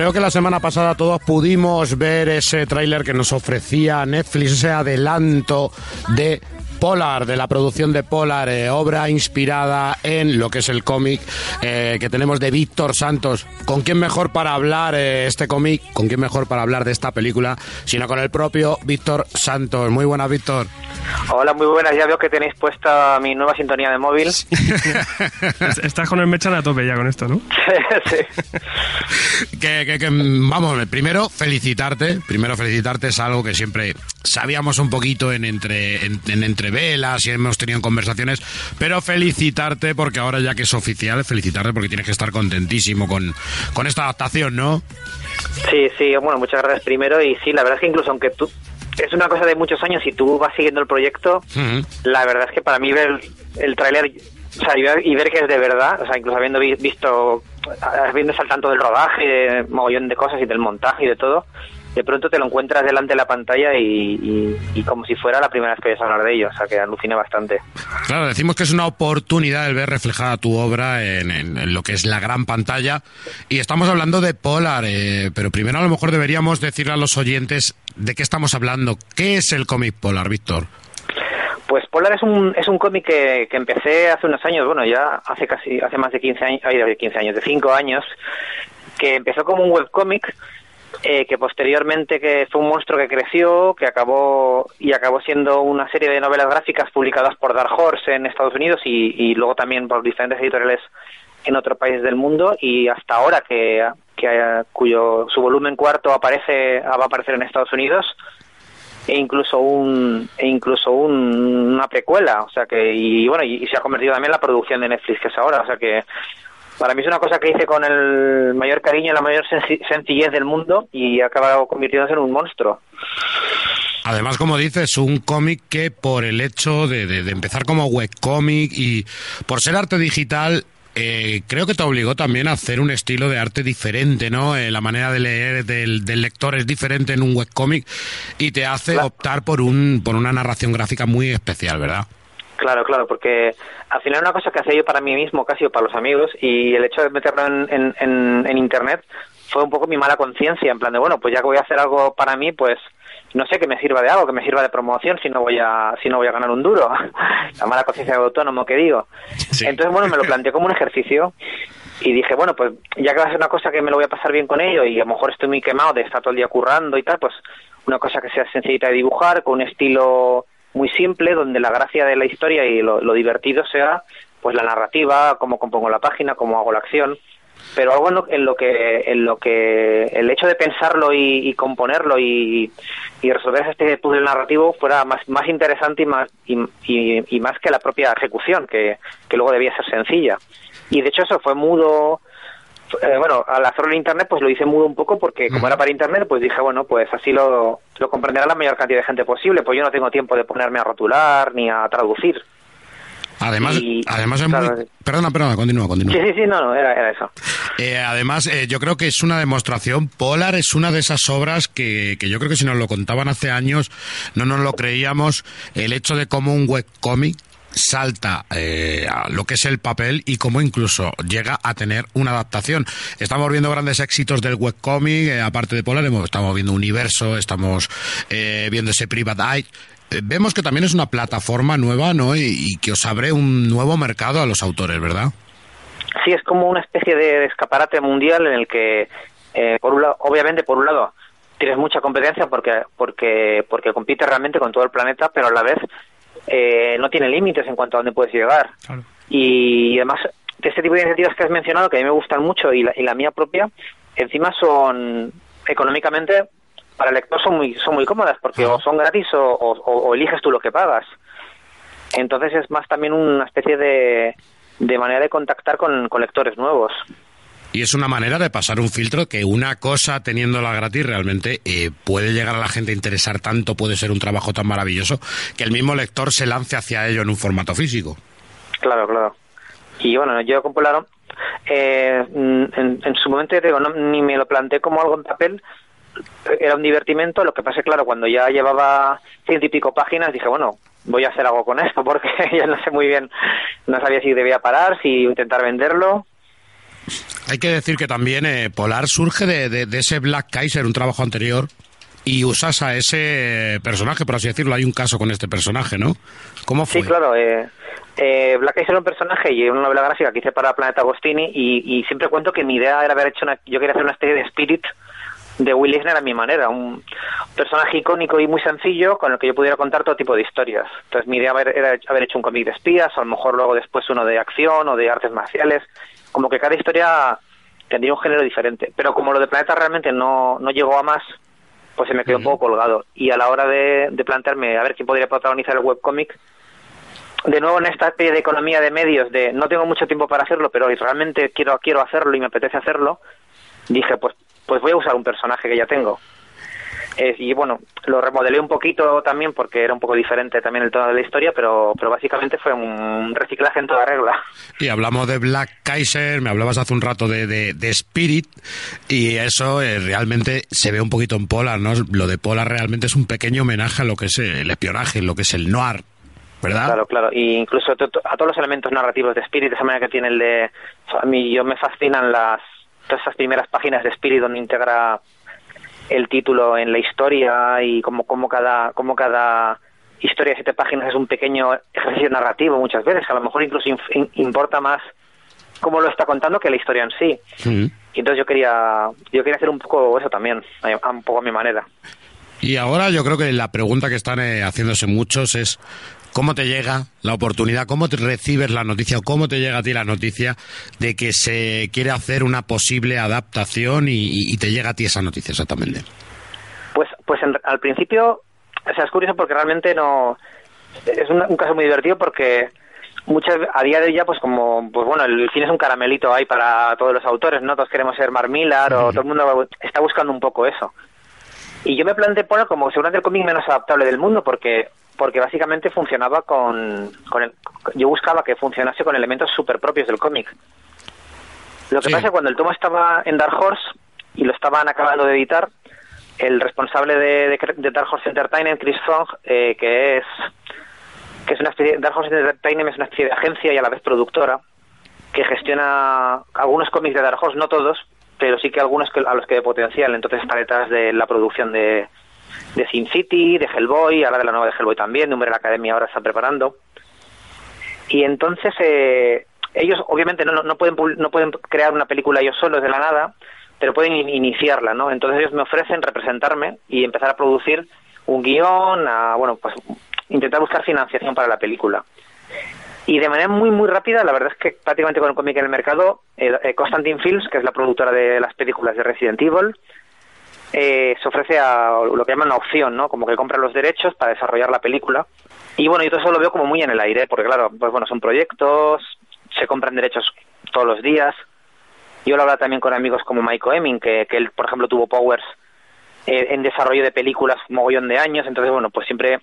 creo que la semana pasada todos pudimos ver ese tráiler que nos ofrecía Netflix, ese adelanto de Polar, de la producción de Polar, eh, obra inspirada en lo que es el cómic eh, que tenemos de Víctor Santos. ¿Con quién mejor para hablar eh, este cómic? ¿Con quién mejor para hablar de esta película? Sino con el propio Víctor Santos. Muy buenas, Víctor. Hola, muy buenas. Ya veo que tenéis puesta mi nueva sintonía de móvil. Estás con el mechan a tope ya con esto, ¿no? sí. Que, que, que, vamos, primero felicitarte. Primero felicitarte es algo que siempre sabíamos un poquito en entre, en, en entre velas y hemos tenido conversaciones, pero felicitarte porque ahora ya que es oficial, felicitarte porque tienes que estar contentísimo con, con esta adaptación, ¿no? Sí, sí, bueno, muchas gracias primero y sí, la verdad es que incluso aunque tú es una cosa de muchos años y tú vas siguiendo el proyecto, uh -huh. la verdad es que para mí ver el, tráiler o sea, y ver que es de verdad, o sea, incluso habiendo visto, habiendo al tanto del rodaje, de mogollón de cosas y del montaje y de todo, de pronto te lo encuentras delante de la pantalla y, y, y, como si fuera la primera vez que oyes hablar de ello, o sea que alucina bastante. Claro, decimos que es una oportunidad el ver reflejada tu obra en, en, en lo que es la gran pantalla y estamos hablando de Polar, eh, pero primero a lo mejor deberíamos decirle a los oyentes de qué estamos hablando, qué es el cómic Polar, Víctor. Pues Polar es un, es un cómic que, que, empecé hace unos años, bueno, ya hace casi, hace más de 15 años, ay, de 15 años, de 5 años, que empezó como un webcómic, eh, que posteriormente que fue un monstruo que creció, que acabó y acabó siendo una serie de novelas gráficas publicadas por Dark Horse en Estados Unidos y, y luego también por diferentes editoriales en otros países del mundo. Y hasta ahora que, que cuyo su volumen cuarto aparece va a aparecer en Estados Unidos e incluso un e incluso un, una precuela. O sea que y bueno y, y, se ha convertido también en la producción de Netflix que es ahora. O sea que para mí es una cosa que hice con el mayor cariño y la mayor sencillez del mundo y ha acabado convirtiéndose en un monstruo Además, como dices, un cómic que por el hecho de, de, de empezar como webcómic y por ser arte digital eh, creo que te obligó también a hacer un estilo de arte diferente, ¿no? Eh, la manera de leer del, del, lector es diferente en un webcómic y te hace claro. optar por un por una narración gráfica muy especial, ¿verdad? Claro, claro, porque al final una cosa que hacía yo para mí mismo, casi o para los amigos, y el hecho de meterlo en, en, en, en internet fue un poco mi mala conciencia, en plan de, bueno, pues ya que voy a hacer algo para mí, pues no sé que me sirva de algo, que me sirva de promoción si no voy a si no voy a ganar un duro. La mala conciencia de autónomo que digo. Sí. Entonces, bueno, me lo planteé como un ejercicio y dije, bueno, pues ya que va a ser una cosa que me lo voy a pasar bien con ello y a lo mejor estoy muy quemado de estar todo el día currando y tal, pues una cosa que sea sencillita de dibujar, con un estilo muy simple, donde la gracia de la historia y lo, lo divertido sea pues la narrativa, cómo compongo la página, cómo hago la acción. Pero algo en lo, en lo, que en lo que el hecho de pensarlo y, y componerlo y, y, resolver este puzzle narrativo fuera más, más interesante y más y, más que la propia ejecución que, que luego debía ser sencilla. Y de hecho eso fue mudo eh, bueno al hacerlo en internet pues lo hice mudo un poco porque como era para internet pues dije bueno pues así lo, lo comprenderá la mayor cantidad de gente posible pues yo no tengo tiempo de ponerme a rotular ni a traducir Además, y, además es claro, muy... Perdona, perdona, continúa, continúa. Sí, sí, sí, no, no era, era eso. Eh, además, eh, yo creo que es una demostración. Polar es una de esas obras que, que yo creo que si nos lo contaban hace años no nos lo creíamos. El hecho de cómo un webcómic salta eh, a lo que es el papel y cómo incluso llega a tener una adaptación. Estamos viendo grandes éxitos del webcómic, eh, aparte de Polar, estamos viendo Universo, estamos eh, viendo ese Private Eye. Eh, vemos que también es una plataforma nueva, ¿no? Y, y, que os abre un nuevo mercado a los autores, ¿verdad? Sí, es como una especie de escaparate mundial en el que, eh, por un lado, obviamente, por un lado, tienes mucha competencia porque, porque, porque compites realmente con todo el planeta, pero a la vez eh, no tiene límites en cuanto a dónde puedes llegar. Claro. Y, y además, de este tipo de iniciativas que has mencionado, que a mí me gustan mucho, y la, y la mía propia, encima son económicamente para el lector son muy son muy cómodas porque o son gratis o, o, o, eliges tú lo que pagas entonces es más también una especie de, de manera de contactar con, con, lectores nuevos y es una manera de pasar un filtro que una cosa teniéndola gratis realmente eh, puede llegar a la gente a interesar tanto puede ser un trabajo tan maravilloso que el mismo lector se lance hacia ello en un formato físico claro claro y bueno yo con Polaro eh, en, en, su momento no, ni me lo planteé como algo en papel era un divertimento, lo que pasa claro, cuando ya llevaba ciento y pico páginas dije, bueno, voy a hacer algo con esto porque ya no sé muy bien, no sabía si debía parar, si intentar venderlo. Hay que decir que también eh, Polar surge de, de, ese Black Kaiser, un trabajo anterior, y usas a ese personaje, por así decirlo. Hay un caso con este personaje, ¿no? ¿Cómo fue? Sí, claro. Eh, eh, Black Kaiser era un personaje y una novela gráfica que hice para Planeta Agostini y, siempre cuento que mi idea era haber hecho una... Yo quería hacer una especie de Spirit de Will Eisner a mi manera, un personaje icónico y muy sencillo con el que yo pudiera contar todo tipo de historias. Entonces mi idea era haber hecho un cómic de espías, o a lo mejor luego después uno de acción o de artes marciales, como que cada historia tendría un género diferente. Pero como lo de Planeta realmente no, no llegó a más, pues se me quedó un poco colgado. Y a la hora de, de plantearme a ver quién podría protagonizar el webcómic, de nuevo en esta especie de economía de medios, de no tengo mucho tiempo para hacerlo, pero realmente quiero, quiero hacerlo y me apetece hacerlo, dije, pues, pues voy a usar un personaje que ya tengo. Y bueno, lo remodelé un poquito también porque era un poco diferente también el tono de la historia, pero, pero básicamente fue un reciclaje en toda regla. Y hablamos de Black Kaiser, me hablabas hace un rato de, de, Spirit, y eso eh, realmente se ve un poquito en Polar, ¿no? Lo de Polar realmente es un pequeño homenaje a lo que es el espionaje, lo que es el noir, ¿verdad? Claro, claro. Y incluso a todos los elementos narrativos de Spirit, de esa manera que tiene el de... A mí yo me fascinan las todas esas primeras páginas de Spirit donde integra el título en la historia y como, como cada... Como cada historia de siete páginas es un pequeño ejercicio narrativo muchas veces, a lo mejor incluso importa más cómo lo está contando que la historia en sí. Y entonces yo quería yo quería hacer un poco eso también, un poco a mi manera. Y ahora yo creo que la pregunta que están eh, haciéndose muchos es ¿Cómo te llega la oportunidad? ¿Cómo te recibes la noticia o cómo te llega a ti la noticia de que se quiere hacer una posible adaptación y, te llega a ti esa noticia exactamente? Pues, pues al principio, o sea, es curioso porque realmente no. Es un, caso muy divertido porque muchas a día de hoy ya pues como pues bueno el cine es un caramelito ahí para todos los autores no todos queremos ser Mark Millar o todo el mundo está buscando un poco eso y yo me planteé poner como seguramente el cómic menos adaptable del mundo porque porque básicamente funcionaba con, con yo buscaba que funcionase con elementos súper propios del cómic. Lo que pasa es que cuando el tomo estaba en Dark Horse y lo estaban acabando de editar, el responsable de, Dark Horse Entertainment, Chris Fong, eh, que es que es una especie, Dark Horse Entertainment es una especie de agencia y a la vez productora que gestiona algunos cómics de Dark Horse, no todos, pero sí que algunos que, a los que de potencial. Entonces está detrás de la producción de, de Sin City, de Hellboy, ahora de la nueva de Hellboy también, de Umbrella Academia ahora está preparando. Y entonces eh, ellos obviamente no, no, pueden, no pueden crear una película ellos solos de la nada, pero pueden iniciarla, ¿no? Entonces ellos me ofrecen representarme y empezar a producir un guion, a, bueno, pues intentar buscar financiación para la película. Y de manera muy, muy rápida, la verdad es que prácticamente con el cómic en el mercado, eh, eh, Constantine Films, que es la productora de las películas de Resident Evil, eh, se ofrece a lo que llaman una opción, ¿no? Como que compra los derechos para desarrollar la película. Y bueno, yo todo eso lo veo como muy en el aire, porque claro, pues bueno, son proyectos, se compran derechos todos los días. Yo lo hablo también con amigos como Michael Emin, que, que él, por ejemplo, tuvo Powers eh, en desarrollo de películas mogollón de años, entonces bueno, pues siempre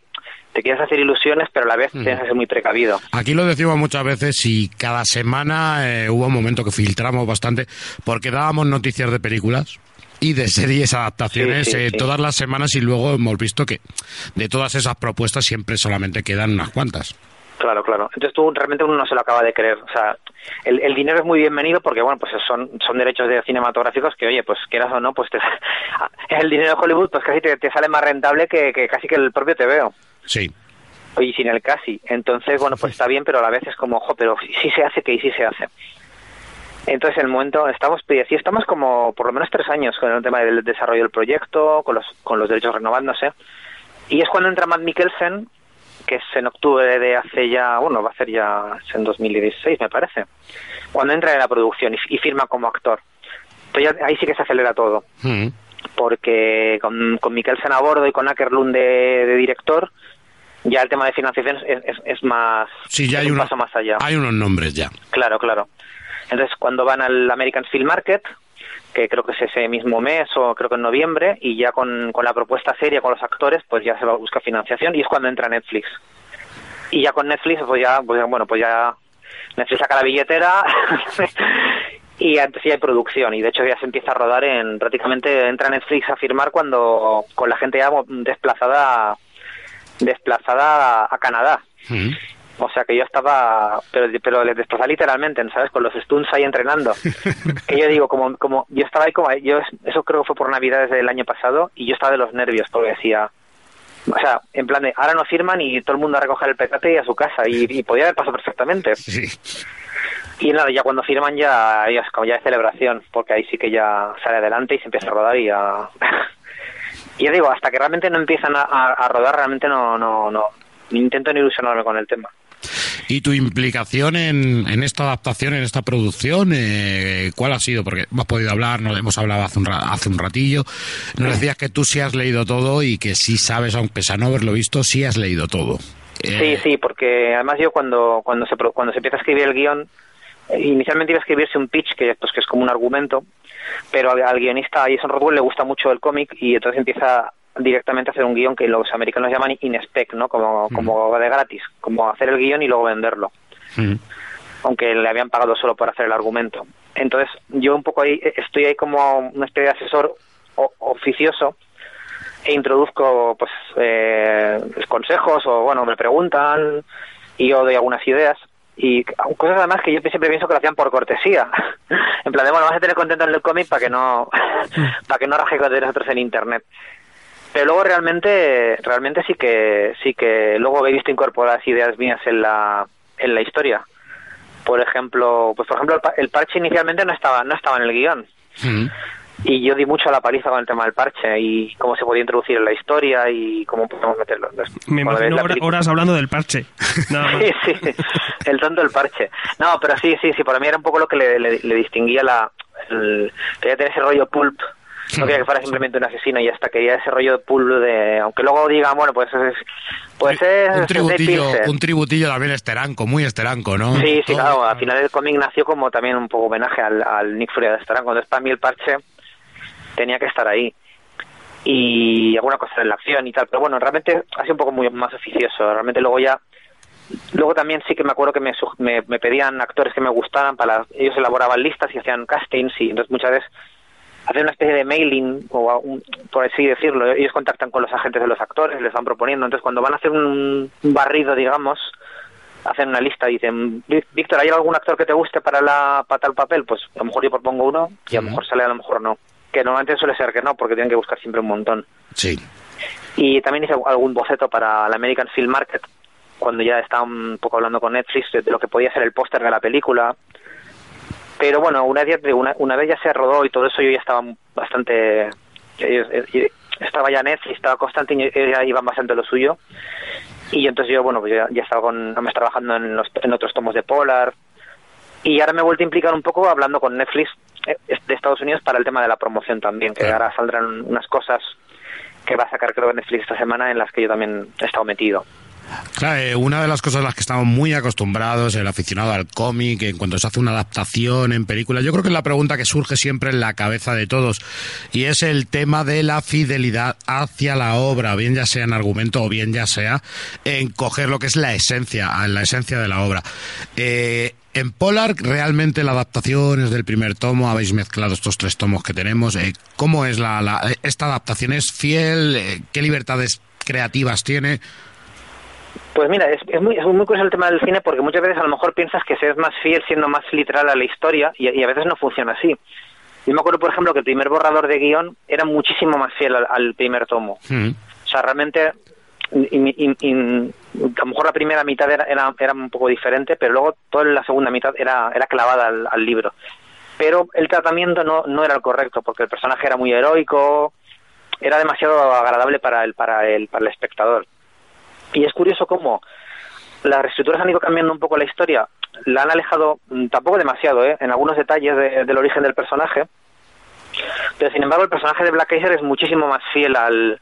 te quieres hacer ilusiones, pero a la vez tienes que ser muy precavido. Aquí lo decimos muchas veces y cada semana eh, hubo un momento que filtramos bastante porque dábamos noticias de películas y de series adaptaciones eh, todas las semanas y luego hemos visto que de todas esas propuestas siempre solamente quedan unas cuantas. Claro, claro. Entonces tú realmente uno no se lo acaba de creer. O sea, el, el dinero es muy bienvenido porque, bueno, pues son, son derechos de cinematográficos que, oye, pues quieras o no, pues te, el dinero de Hollywood pues casi te, sale más rentable que, que casi que el propio te veo. Sí. Y sin el casi. Entonces, bueno, pues está bien, pero a la vez es como, ojo, pero sí se hace, que sí se hace. Entonces, en el momento, estamos, pues, sí, estamos como por lo menos tres años con el tema del desarrollo del proyecto, con los, con los derechos renovándose. Y es cuando entra Matt Mikkelsen, que es en octubre de hace ya, bueno, va a ser ya en 2016, me parece, cuando entra en la producción y, firma como actor. Entonces ahí sí que se acelera todo. Mm. Porque con, con Mikkelsen a bordo y con Ackerlund de, director, ya el tema de financiación es, es, más. Sí, ya hay un paso más allá. Hay unos nombres ya. Claro, claro. Entonces, cuando van al American Film Market, que creo que es ese mismo mes o creo que en noviembre, y ya con, con la propuesta seria con los actores, pues ya se va a buscar financiación y es cuando entra Netflix. Y ya con Netflix, pues ya, pues, bueno, pues ya Netflix saca la billetera y antes ya hay producción y de hecho ya se empieza a rodar en prácticamente entra Netflix a firmar cuando con la gente ya desplazada desplazada a, Canadá. O sea que yo estaba, pero, pero les desplazaba literalmente, ¿sabes? Con los stunts ahí entrenando. que yo digo, como, como, yo estaba ahí como, yo, eso creo que fue por Navidad desde el año pasado, y yo estaba de los nervios, porque decía, o sea, en plan de, ahora no firman y todo el mundo a recoger el petate y a su casa, y, podía haber pasado perfectamente. Sí. Y nada, ya cuando firman ya, ya es como ya de celebración, porque ahí sí que ya sale adelante y se empieza a rodar y a... y ya digo, hasta que realmente no empiezan a, a rodar, realmente no, no, no, intento no ilusionarme con el tema. ¿Y tu implicación en, en esta adaptación, en esta producción, eh, cuál ha sido? Porque hemos podido hablar, nos hemos hablado hace un, hace un ratillo, nos decías que tú sí has leído todo y que sí sabes, aunque a no haberlo visto, sí has leído todo. Sí, sí, porque además yo cuando, cuando, se, cuando se empieza a escribir el guion, eh, inicialmente iba a escribirse un pitch que, pues, que es como un argumento, pero al, al guionista Jason Rodwell le gusta mucho el cómic y entonces empieza directamente hacer un guion que los americanos llaman in-spec, ¿no? Como, como de gratis, como hacer el guion y luego venderlo. Aunque le habían pagado solo por hacer el argumento. Entonces, yo un poco ahí, estoy ahí como una especie de asesor oficioso e introduzco, pues, eh, consejos o, bueno, me preguntan y yo doy algunas ideas y cosas además que yo siempre pienso que lo hacían por cortesía en plan de bueno vas a tener contento en el cómic para que no para que no raje con otros en internet pero luego realmente realmente sí que sí que luego he visto incorporadas ideas mías en la en la historia. Por ejemplo pues por ejemplo el, parche inicialmente no estaba no estaba en el guion. Mm. y yo di mucho a la paliza con el tema del parche y cómo se podía introducir en la historia y cómo podemos meterlo. Me imagino horas hablando del parche. Sí sí el tonto del parche. No pero sí sí sí para mí era un poco lo que le, le, distinguía la el, quería tener ese rollo pulp no quería que fuera simplemente un asesino y hasta quería ese rollo de pull de aunque luego digan bueno pues es pues es un tributillo un tributillo también esteranco muy esteranco no sí sí claro al final el cómic nació como también un poco homenaje al, Nick Fury de esteranco entonces para mí el parche tenía que estar ahí. Y alguna cosa en la acción y tal pero bueno realmente ha sido un poco muy más oficioso realmente luego ya Luego también sí que me acuerdo que me, me, me pedían actores que me gustaran, para ellos elaboraban listas y hacían castings y entonces muchas veces hacer una especie de mailing, o por así decirlo. Ellos contactan con los agentes de los actores, les van proponiendo. Entonces, cuando van a hacer un, barrido, digamos, hacen una lista y dicen, Víctor, ¿hay algún actor que te guste para, la, para tal papel? Pues a lo mejor yo propongo uno y a lo mejor sale, a lo mejor no. Que normalmente suele ser que no, porque tienen que buscar siempre un montón. Sí. Y también hice algún boceto para la American Film Market, cuando ya estaba un poco hablando con Netflix de lo que podía ser el póster de la película pero bueno, una vez, una, una vez ya se rodó y todo eso, yo ya estaba bastante. Estaba ya Netflix, estaba constante y ya iba bastante lo suyo. Y entonces yo, bueno, pues ya, ya estaba con, trabajando en, los, en otros tomos de Polar. Y ahora me he vuelto a implicar un poco hablando con Netflix eh, de Estados Unidos para el tema de la promoción también, que ahora saldrán unas cosas que va a sacar creo Netflix esta semana en las que yo también he estado metido. Claro, eh, una de las cosas a las que estamos muy acostumbrados, el aficionado al cómic, en cuanto se hace una adaptación en película, yo creo que es la pregunta que surge siempre en la cabeza de todos, y es el tema de la fidelidad hacia la obra, bien ya sea en argumento o bien ya sea en coger lo que es la esencia, la esencia de la obra. Eh, en Polar, realmente la adaptación es del primer tomo, habéis mezclado estos tres tomos que tenemos. Eh, ¿Cómo es la, esta adaptación? ¿Es fiel? ¿Qué libertades creativas tiene? Pues mira, es, es, muy, es muy curioso el tema del cine porque muchas veces a lo mejor piensas que se es más fiel siendo más literal a la historia y, a veces no funciona así. Yo me acuerdo, por ejemplo, que el primer borrador de guion era muchísimo más fiel al, primer tomo. Mm. O sea, realmente, a lo mejor la primera mitad era, era, un poco diferente, pero luego toda la segunda mitad era, era clavada al, libro. Pero el tratamiento no, no era el correcto, porque el personaje era muy heroico, era demasiado agradable para el, para el, para el espectador. Y es curioso cómo las reestructuras han ido cambiando un poco la historia, la han alejado mm, tampoco demasiado, ¿eh? en algunos detalles del origen del personaje, pero sin embargo el personaje de Black Kaiser es muchísimo más fiel al,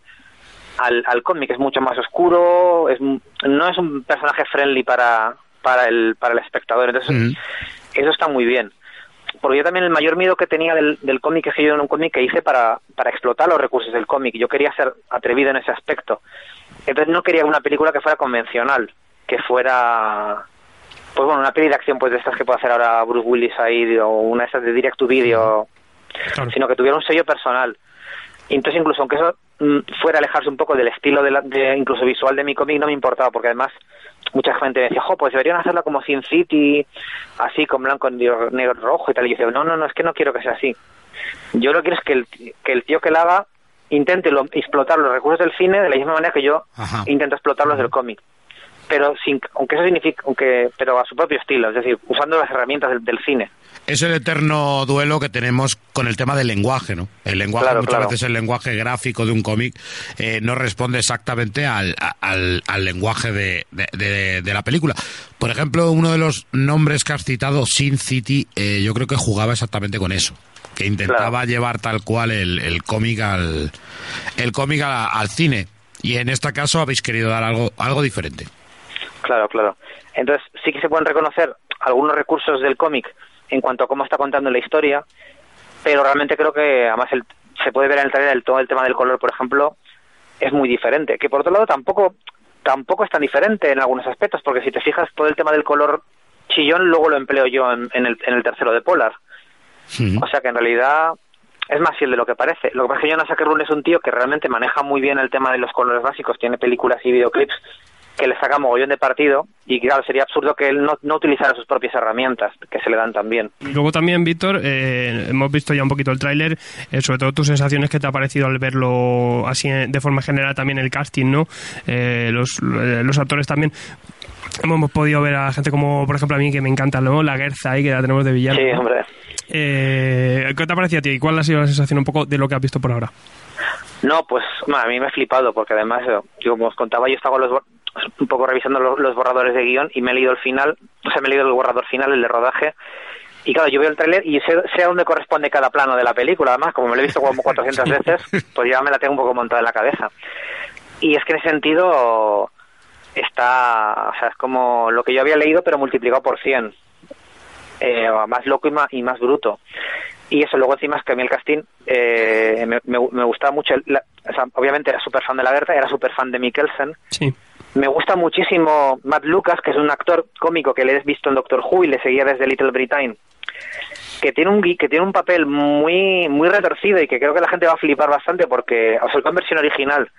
al, cómic, es mucho más oscuro, es, no es un personaje friendly para, para, el, para el espectador, entonces eso está muy bien. Porque yo también el mayor miedo que tenía del, del cómic es que yo era un cómic que hice para, para explotar los recursos del cómic, yo quería ser atrevido en ese aspecto. Entonces no quería una película que fuera convencional, que fuera pues bueno, una peli de acción pues de estas que puede hacer ahora Bruce Willis ahí o una de esas de direct to video, sino que tuviera un sello personal. Entonces incluso aunque eso mm, fuera alejarse un poco del estilo de, la, de incluso visual de mi cómic no me importaba, porque además mucha gente me decía, jo, pues deberían hacerla como Sin City, así con blanco, negro, rojo y tal. Y yo decía, no, no, no, es que no quiero que sea así. Yo lo que quiero es que el, que el tío que la haga intente lo, explotar los recursos del cine de la misma manera que yo Ajá. intento explotarlos del cómic. Pero sin, aunque eso significa, aunque, pero a su propio estilo, es decir, usando las herramientas del, del cine. Es el eterno duelo que tenemos con el tema del lenguaje, ¿no? El lenguaje, Claro, muchas claro. veces el lenguaje gráfico de un cómic eh, no responde exactamente al, al, al lenguaje de, de- de- de la película. Por ejemplo, uno de los nombres que has citado, Sin City, eh, yo creo que jugaba exactamente con eso. Que intentaba Claro. llevar tal cual el, el cómic al, el cómic a- al cine. Y en este caso habéis querido dar algo, algo diferente. Claro, claro. Entonces sí que se pueden reconocer algunos recursos del cómic en cuanto a cómo está contando la historia, pero realmente creo que además el- se puede ver en el trailer el, todo el tema del color, por ejemplo, es muy diferente. Que por otro lado tampoco tampoco es tan diferente en algunos aspectos, porque si te fijas todo el tema del color chillón luego lo empleo yo en, en el, en el tercero de Polar. O sea que en realidad es más fiel de lo que parece. Lo que pasa es que Jonas Ackerlund es un tío que realmente maneja muy bien el tema de los colores básicos, tiene películas y videoclips que le saca mogollón de partido y claro, sería absurdo que él no, no utilizara sus propias herramientas que se le dan también. Luego también, Víctor, eh, hemos visto ya un poquito el tráiler, eh, sobre todo tus sensaciones que te ha parecido al verlo así eh, de forma general también el casting, ¿no? Eh, los, los actores también. Hemos podido ver a gente como, por ejemplo, a mí que me encanta, ¿no? La Guerza ahí, que la tenemos de villano. Sí, hombre. Eh, ¿Qué te ha parecido a ti? ¿Y cuál ha sido la sensación un poco de lo que has visto por ahora? No, pues a mí me ha flipado porque además, yo como os contaba, yo estaba los, bor- un poco revisando los, los borradores de guion y me he leído el final, o sea, me he leído el borrador final, el de rodaje, y claro, yo veo el tráiler y sé, sé a dónde corresponde cada plano de la película, además, como me lo he visto como 400 veces, pues ya me la tengo un poco montada en la cabeza. Y es que en ese sentido está, o sea, es como lo que yo había leído, pero multiplicado por 100. Eh, más loco y más, y más bruto. Y eso, luego encima es que a mí el casting eh, me, me, me gustaba mucho. el- la- o sea, obviamente era súper fan de la Berta, era súper fan de Mikkelsen. Sí. Me gusta muchísimo Matt Lucas, que es un actor cómico que le he visto en Doctor Who y le seguía desde Little Britain. Que tiene un que tiene un papel muy muy retorcido y que creo que la gente va a flipar bastante porque, o sea, en versión original,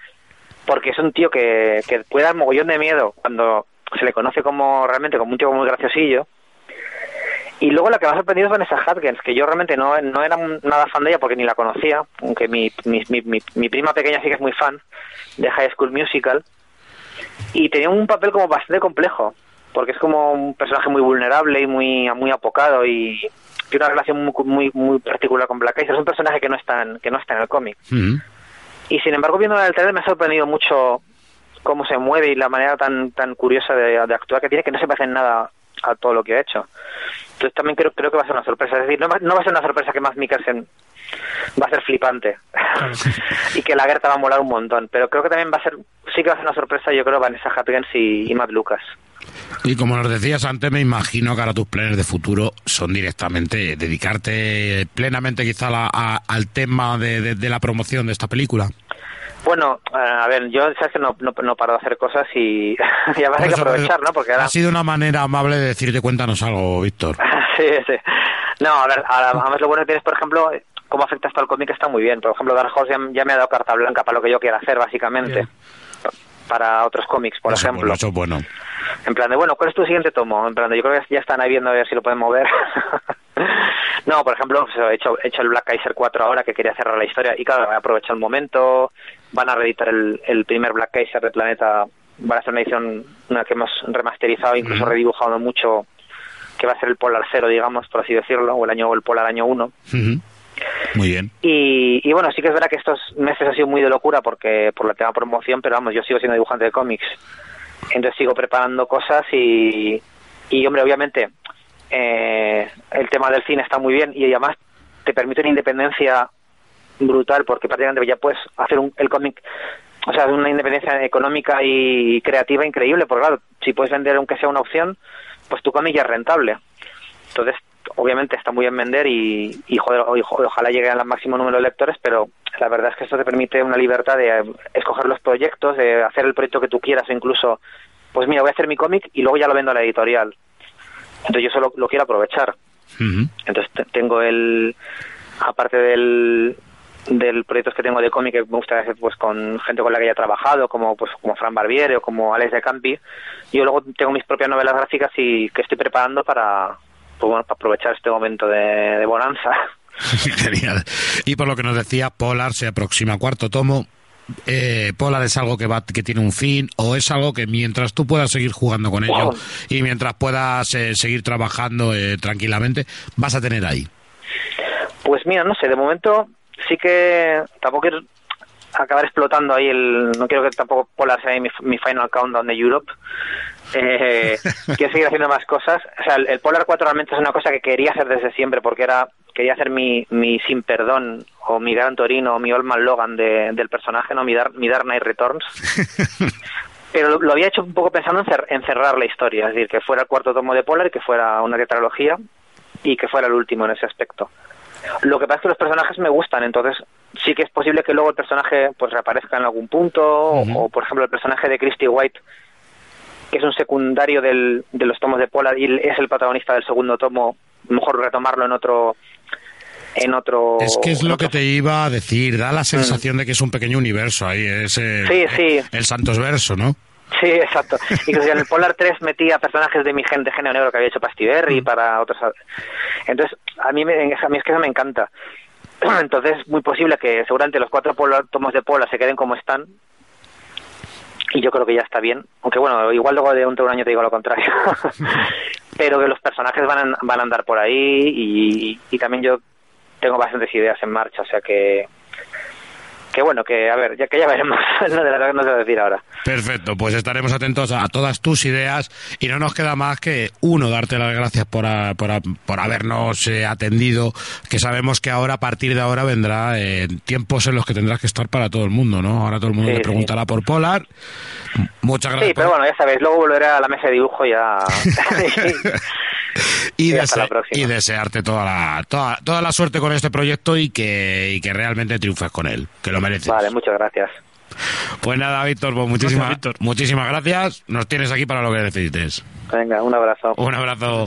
porque es un tío que, que puede dar mogollón de miedo cuando se le conoce como realmente como un tío muy graciosillo. Y luego la que me ha sorprendido es Vanessa Hudgens, que yo realmente no, no era nada fan de ella porque ni la conocía, aunque mi, mi, mi, mi prima pequeña sí que es muy fan de High School Musical. Y tenía un papel como bastante complejo, porque es como un personaje muy vulnerable y muy, muy apocado y tiene una relación muy, muy, muy particular con Black Eyes. Es un personaje que no está en, que no está en el cómic. Ujú. Y sin embargo, viendo el trailer me ha sorprendido mucho cómo se mueve y la manera tan tan curiosa de, de actuar que tiene, que no se parece en nada a todo lo que ha hecho. Entonces también creo, creo que va a ser una sorpresa. Es decir, no va, no va a ser una sorpresa que más Mikkelsen va a ser flipante y que la Gerta va a molar un montón. Pero creo que también va a ser, sí que va a ser una sorpresa, yo creo, Vanessa Hudgens y, y Matt Lucas. Y como nos decías antes, me imagino que ahora tus planes de futuro son directamente dedicarte plenamente quizá la- a- al tema de, de- de la promoción de esta película. Bueno, eh, a ver, yo sabes que no, no, no paro de hacer cosas y, y además hay que eso, aprovechar, ¿no? Porque ahora... Ha sido una manera amable de decirte cuéntanos algo, Víctor. sí, sí. No, a ver, ahora, además lo bueno que tienes, por ejemplo, cómo afecta esto al cómic está muy bien. Por ejemplo, Dark Horse ya, ya me ha dado carta blanca para lo que yo quiera hacer, básicamente. Bien. Para otros cómics, por Eso ejemplo. bueno, eso es bueno. En plan de, bueno, ¿cuál es tu siguiente tomo? En plan de, yo creo que ya están ahí viendo a ver si lo pueden mover. No, por ejemplo, he, hecho, he hecho el Black Kaiser 4 ahora que quería cerrar la historia y claro, he aprovechado el momento. Van a reeditar el, el primer Black Kaiser de Planeta. Van a hacer una edición, una que hemos remasterizado, incluso redibujado mucho, que va a ser el Polar Cero, digamos, por así decirlo, o el año o el Polar año 1. Ujú. Muy bien. Y, y bueno, sí que es verdad que estos meses ha sido muy de locura porque por la tema promoción, pero vamos, yo sigo siendo dibujante de cómics. Entonces sigo preparando cosas y, y hombre, obviamente, eh, el tema del cine está muy bien y además te permite una independencia brutal porque prácticamente ya puedes hacer un, el cómic, o sea, una independencia económica y creativa increíble, porque claro, si puedes vender aunque sea una opción, pues tu cómic ya es rentable. Entonces, obviamente está muy bien vender y, joder, ojalá llegue al máximo número de lectores, pero la verdad es que esto te permite una libertad de eh, escoger los proyectos, de hacer el proyecto que tú quieras o incluso, pues mira, voy a hacer mi cómic y luego ya lo vendo a la editorial. Entonces yo solo lo quiero aprovechar. Entonces te- tengo el, aparte del, del proyectos que tengo de cómic que me gusta hacer pues con gente con la que haya trabajado como pues como Fran Barbiere o como Alex de Campi yo luego tengo mis propias novelas gráficas y que estoy preparando para pues bueno, para aprovechar este momento de, de bonanza Genial. Y por lo que nos decía, Polar se aproxima cuarto tomo. Eh, Polar es algo que va que tiene un fin o es algo que mientras tú puedas seguir jugando con ello y mientras puedas eh, seguir trabajando eh, tranquilamente vas a tener ahí. Pues mira no sé de momento sí que tampoco quiero acabar explotando ahí el no quiero que tampoco Polar sea mi, mi final countdown de Europe. Eh, quiero seguir haciendo más cosas. O sea el, el Polar 4 realmente es una cosa que quería hacer desde siempre porque era quería hacer mi, mi Sin Perdón o mi Gran Torino o mi Old Man Logan de, del personaje, no mi, Dar, mi Dark Knight Returns. Pero lo, lo, había hecho un poco pensando en, cer en, cerrar la historia, es decir, que fuera el cuarto tomo de Polar, que fuera una tetralogía y que fuera el último en ese aspecto. Lo que pasa es que los personajes me gustan, entonces sí que es posible que luego el personaje pues reaparezca en algún punto, uh -huh. o, o por ejemplo el personaje de Christy White que es un secundario del, de los tomos de Polar y es el protagonista del segundo tomo, mejor retomarlo en otro en otro es que es lo que te iba a decir da la sensación mm. de que es un pequeño universo ahí es el, sí, sí. el Santos Verso ¿no? Sí, exacto. Incluso en el Polar 3 metía personajes de mi gente género negro que había hecho Pastiberri mm. para otros. Entonces, a mí, me, a mí es que eso me encanta. Entonces, es muy posible que seguramente los cuatro polar, tomos de Polar se queden como están. Y yo creo que ya está bien. Aunque bueno, igual luego de un, un año te digo lo contrario. Pero que los personajes van a, van a andar por ahí y, y también yo tengo bastantes ideas en marcha, o sea que que bueno, que a ver, ya que ya veremos, no de la no sé decir ahora. Perfecto, pues estaremos atentos a, a, todas tus ideas y no nos queda más que uno darte las gracias por, a, por, a, por habernos eh, atendido, que sabemos que ahora a partir de ahora vendrá eh, tiempos en los que tendrás que estar para todo el mundo, ¿no? Ahora todo el mundo sí, te preguntará sí. por Polar. Muchas gracias. Sí, pero bueno, ya sabéis, luego volveré a la mesa de dibujo ya. y, dese y, desearte toda la, toda, toda la suerte con este proyecto y que, y que realmente triunfes con él, que lo mereces. Vale, muchas gracias. Pues nada, Víctor, pues muchísimas, gracias, Víctor. muchísimas gracias. Nos tienes aquí para lo que necesites. Venga, un abrazo. Un abrazo.